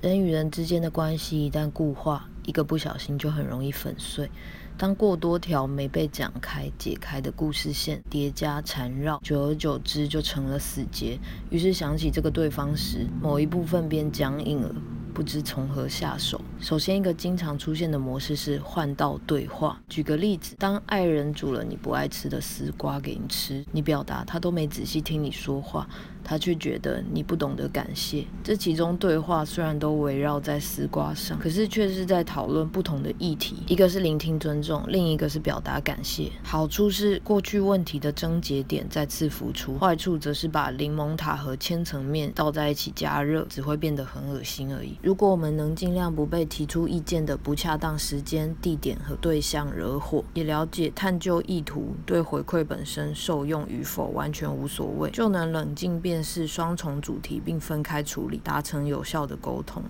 人与人之间的关系一旦固化，一个不小心就很容易粉碎。当过多条没被讲开、解开的故事线叠加缠绕，久而久之就成了死结。于是想起这个对方时，某一部分便僵硬了。不知从何下手。首先，一个经常出现的模式是换道对话。举个例子，当爱人煮了你不爱吃的丝瓜给你吃，你表达他都没仔细听你说话，他却觉得你不懂得感谢。这其中对话虽然都围绕在丝瓜上，可是却是在讨论不同的议题。一个是聆听尊重，另一个是表达感谢。好处是过去问题的症结点再次浮出，坏处则是把柠檬塔和千层面倒在一起加热，只会变得很恶心而已。如果我们能尽量不被提出意见的不恰当时间、地点和对象惹火，也了解探究意图对回馈本身受用与否完全无所谓，就能冷静便是双重主题并分开处理，达成有效的沟通。